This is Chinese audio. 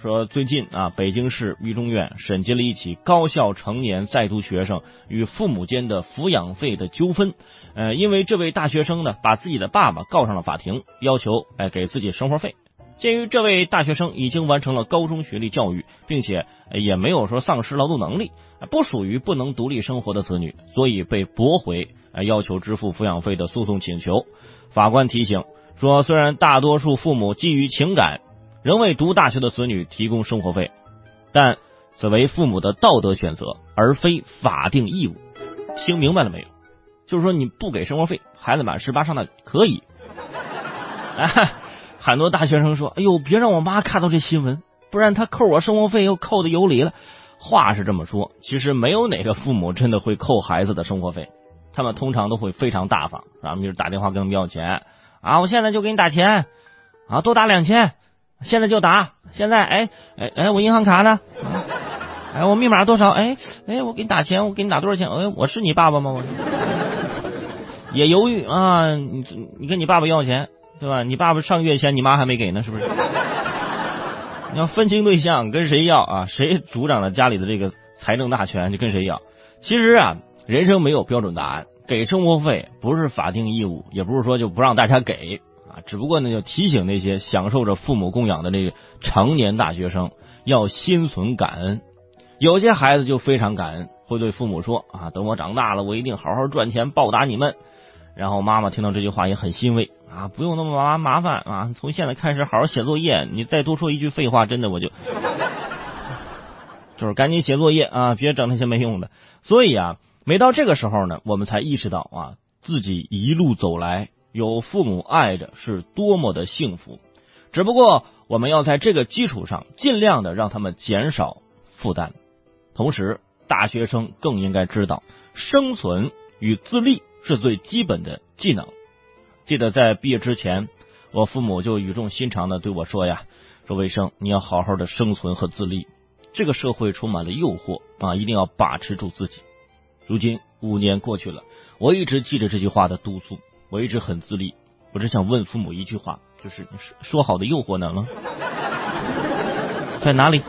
说最近啊，北京市一中院审结了一起高校成年在读学生与父母间的抚养费的纠纷。呃，因为这位大学生呢，把自己的爸爸告上了法庭，要求哎给自己生活费。鉴于这位大学生已经完成了高中学历教育，并且也没有说丧失劳动能力，不属于不能独立生活的子女，所以被驳回要求支付抚养费的诉讼请求。法官提醒说，虽然大多数父母基于情感，仍为读大学的子女提供生活费，但此为父母的道德选择，而非法定义务。听明白了没有？就是说你不给生活费，孩子满十八上大可以。哎。很多大学生说：“哎呦，别让我妈看到这新闻，不然她扣我生活费又扣的有理了。”话是这么说，其实没有哪个父母真的会扣孩子的生活费，他们通常都会非常大方，然后比如打电话跟他们要钱啊，我现在就给你打钱啊，多打两千，现在就打，现在哎哎哎，我银行卡呢？哎，我密码多少？哎哎，我给你打钱，我给你打多少钱？哎，我是你爸爸吗？我也犹豫啊，你你跟你爸爸要钱。对吧？你爸爸上个月钱，你妈还没给呢，是不是？你要分清对象，跟谁要啊？谁主掌了家里的这个财政大权，就跟谁要。其实啊，人生没有标准答案，给生活费不是法定义务，也不是说就不让大家给只不过呢，就提醒那些享受着父母供养的那个成年大学生，要心存感恩。有些孩子就非常感恩，会对父母说啊：“等我长大了，我一定好好赚钱报答你们。”然后妈妈听到这句话也很欣慰。啊，不用那么麻麻烦啊！从现在开始好好写作业，你再多说一句废话，真的我就就是赶紧写作业啊，别整那些没用的。所以啊，每到这个时候呢，我们才意识到啊，自己一路走来有父母爱着是多么的幸福。只不过我们要在这个基础上尽量的让他们减少负担，同时大学生更应该知道，生存与自立是最基本的技能。记得在毕业之前，我父母就语重心长的对我说呀：“说卫生，你要好好的生存和自立。这个社会充满了诱惑啊，一定要把持住自己。”如今五年过去了，我一直记着这句话的督促，我一直很自立。我只想问父母一句话，就是说说好的诱惑呢？在哪里？